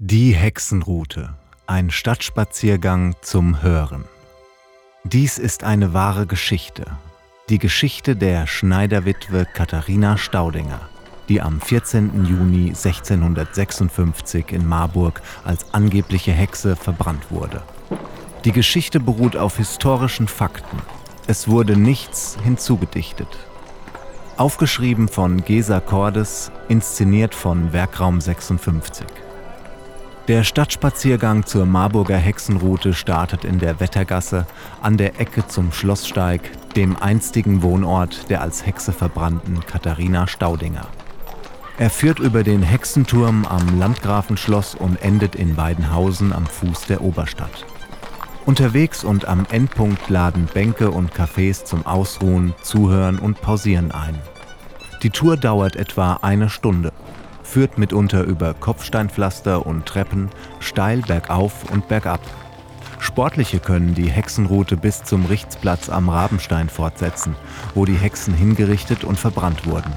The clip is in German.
Die Hexenroute. Ein Stadtspaziergang zum Hören. Dies ist eine wahre Geschichte. Die Geschichte der Schneiderwitwe Katharina Staudinger, die am 14. Juni 1656 in Marburg als angebliche Hexe verbrannt wurde. Die Geschichte beruht auf historischen Fakten. Es wurde nichts hinzugedichtet. Aufgeschrieben von Gesa Cordes, inszeniert von Werkraum 56. Der Stadtspaziergang zur Marburger Hexenroute startet in der Wettergasse an der Ecke zum Schlosssteig, dem einstigen Wohnort der als Hexe verbrannten Katharina Staudinger. Er führt über den Hexenturm am Landgrafenschloss und endet in Weidenhausen am Fuß der Oberstadt. Unterwegs und am Endpunkt laden Bänke und Cafés zum Ausruhen, Zuhören und Pausieren ein. Die Tour dauert etwa eine Stunde führt mitunter über Kopfsteinpflaster und Treppen steil bergauf und bergab. Sportliche können die Hexenroute bis zum Richtsplatz am Rabenstein fortsetzen, wo die Hexen hingerichtet und verbrannt wurden.